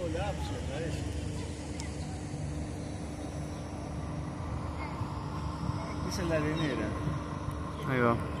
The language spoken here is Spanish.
colapso, parece. Esa es la arenera. Ahí va.